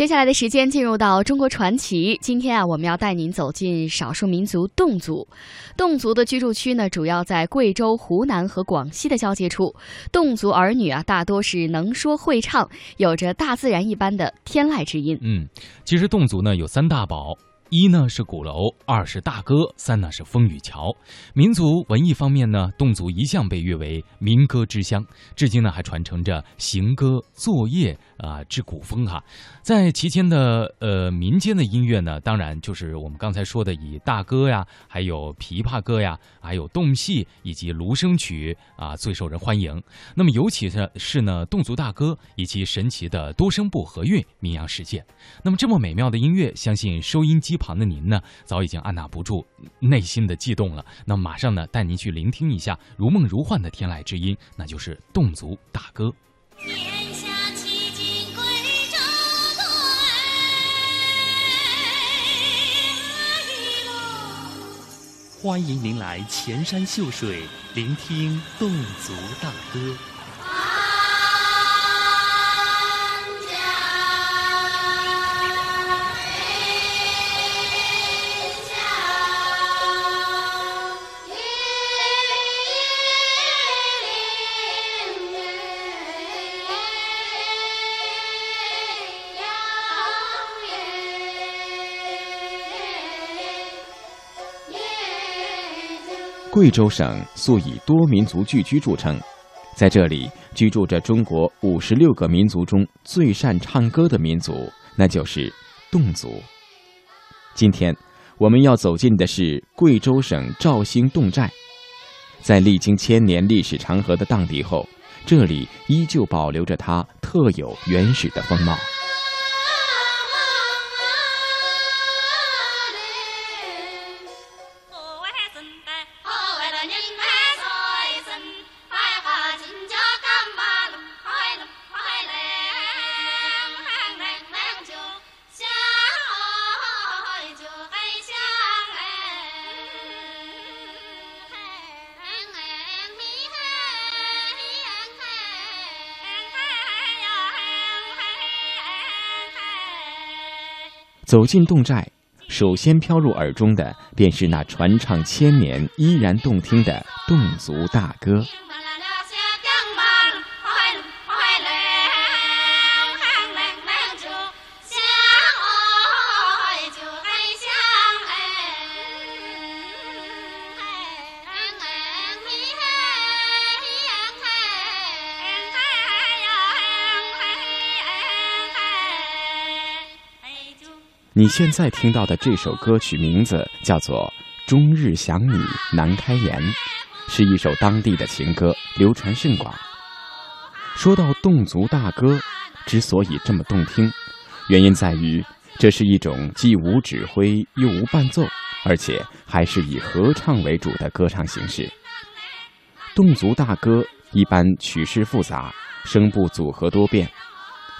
接下来的时间进入到中国传奇。今天啊，我们要带您走进少数民族侗族。侗族的居住区呢，主要在贵州、湖南和广西的交界处。侗族儿女啊，大多是能说会唱，有着大自然一般的天籁之音。嗯，其实侗族呢有三大宝。一呢是鼓楼，二是大歌，三呢是风雨桥。民族文艺方面呢，侗族一向被誉为民歌之乡，至今呢还传承着行歌作业啊之古风哈。在其间的呃民间的音乐呢，当然就是我们刚才说的以大歌呀，还有琵琶歌呀，还有侗戏以及芦笙曲啊最受人欢迎。那么尤其是是呢侗族大歌以及神奇的多声部和韵名扬世界。那么这么美妙的音乐，相信收音机。旁的您呢，早已经按捺不住内心的悸动了。那马上呢，带您去聆听一下如梦如幻的天籁之音，那就是侗族大歌。欢迎您来前山秀水，聆听侗族大歌。贵州省素以多民族聚居著称，在这里居住着中国五十六个民族中最善唱歌的民族，那就是侗族。今天我们要走进的是贵州省肇兴侗寨，在历经千年历史长河的荡涤后，这里依旧保留着它特有原始的风貌。走进侗寨，首先飘入耳中的便是那传唱千年、依然动听的侗族大歌。你现在听到的这首歌曲名字叫做《终日想你难开言》，是一首当地的情歌，流传甚广。说到侗族大歌，之所以这么动听，原因在于这是一种既无指挥又无伴奏，而且还是以合唱为主的歌唱形式。侗族大歌一般曲式复杂，声部组合多变。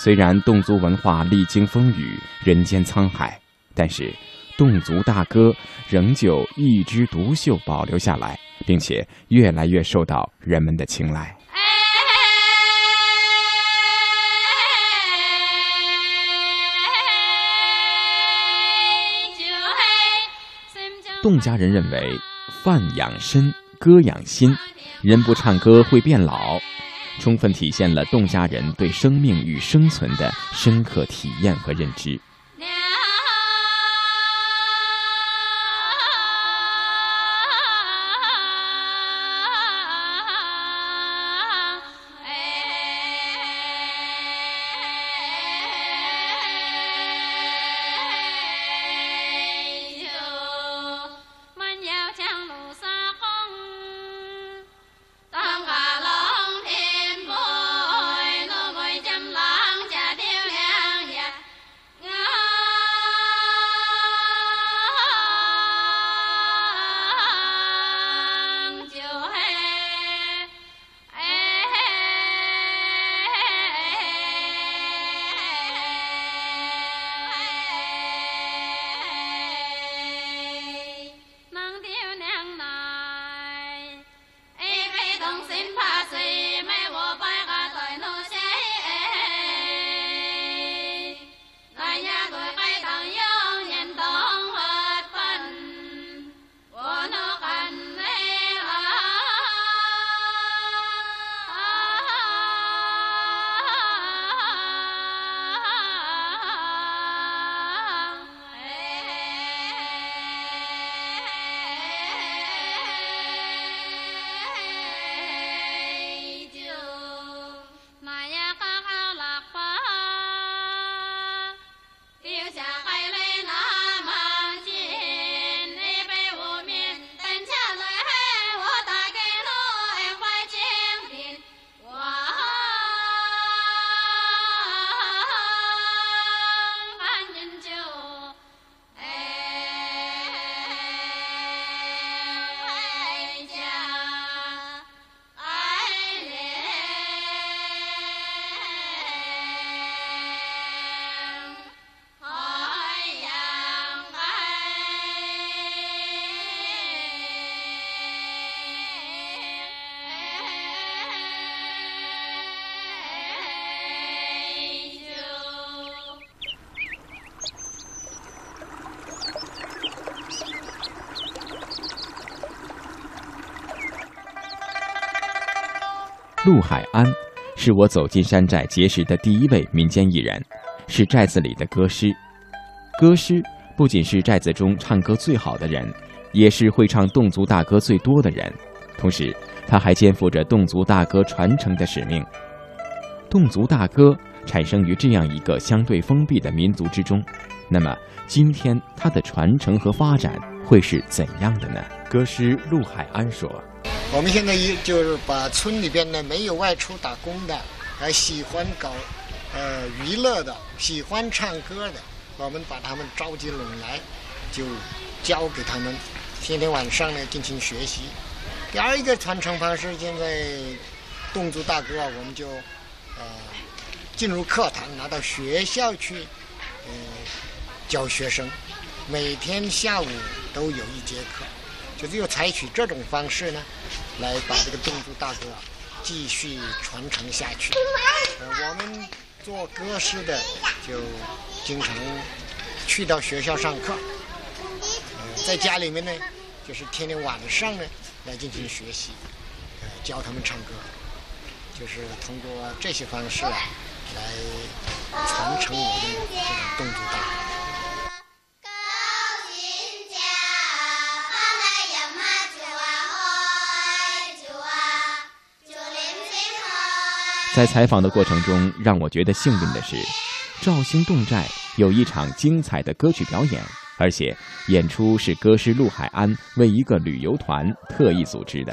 虽然侗族文化历经风雨，人间沧海，但是侗族大歌仍旧一枝独秀保留下来，并且越来越受到人们的青睐。侗家人认为，饭养身，歌养心，人不唱歌会变老。充分体现了侗家人对生命与生存的深刻体验和认知。陆海安是我走进山寨结识的第一位民间艺人，是寨子里的歌师。歌师不仅是寨子中唱歌最好的人，也是会唱侗族大歌最多的人。同时，他还肩负着侗族大歌传承的使命。侗族大歌产生于这样一个相对封闭的民族之中，那么今天它的传承和发展会是怎样的呢？歌师陆海安说。我们现在一就是把村里边呢没有外出打工的，还喜欢搞呃娱乐的，喜欢唱歌的，我们把他们召集拢来，就教给他们，天天晚上呢进行学习。第二一个传承方式，现在侗族大歌啊，我们就呃进入课堂，拿到学校去呃教学生，每天下午都有一节课。就是要采取这种方式呢，来把这个侗族大歌继续传承下去。呃，我们做歌师的就经常去到学校上课，呃，在家里面呢，就是天天晚上呢来进行学习，呃，教他们唱歌，就是通过这些方式啊来传承我们这种侗族大歌。在采访的过程中，让我觉得幸运的是，肇兴侗寨有一场精彩的歌曲表演，而且演出是歌师陆海安为一个旅游团特意组织的。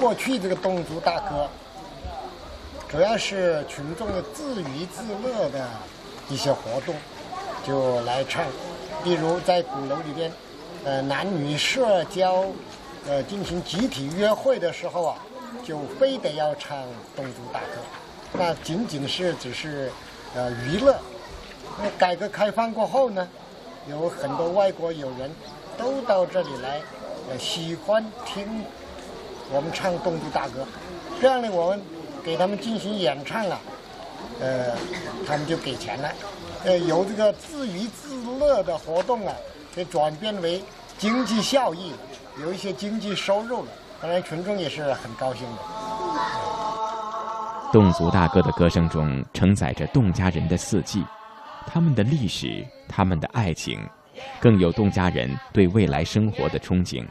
过去这个侗族大歌，主要是群众的自娱自乐的一些活动，就来唱。例如在鼓楼里边，呃，男女社交，呃，进行集体约会的时候啊，就非得要唱侗族大歌。那仅仅是只是呃娱乐。那改革开放过后呢，有很多外国友人都到这里来，呃，喜欢听。我们唱侗族大歌，这样呢，我们给他们进行演唱啊，呃，他们就给钱了，呃，由这个自娱自乐的活动啊，给转变为经济效益，有一些经济收入了，当然群众也是很高兴的。侗族大歌的歌声中承载着侗家人的四季，他们的历史，他们的爱情，更有侗家人对未来生活的憧憬。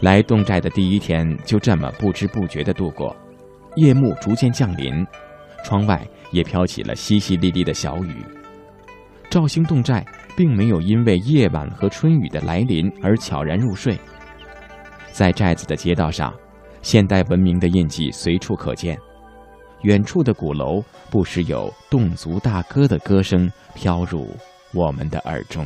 来侗寨的第一天就这么不知不觉地度过，夜幕逐渐降临，窗外也飘起了淅淅沥沥的小雨。肇兴侗寨并没有因为夜晚和春雨的来临而悄然入睡，在寨子的街道上，现代文明的印记随处可见，远处的鼓楼不时有侗族大歌的歌声飘入我们的耳中。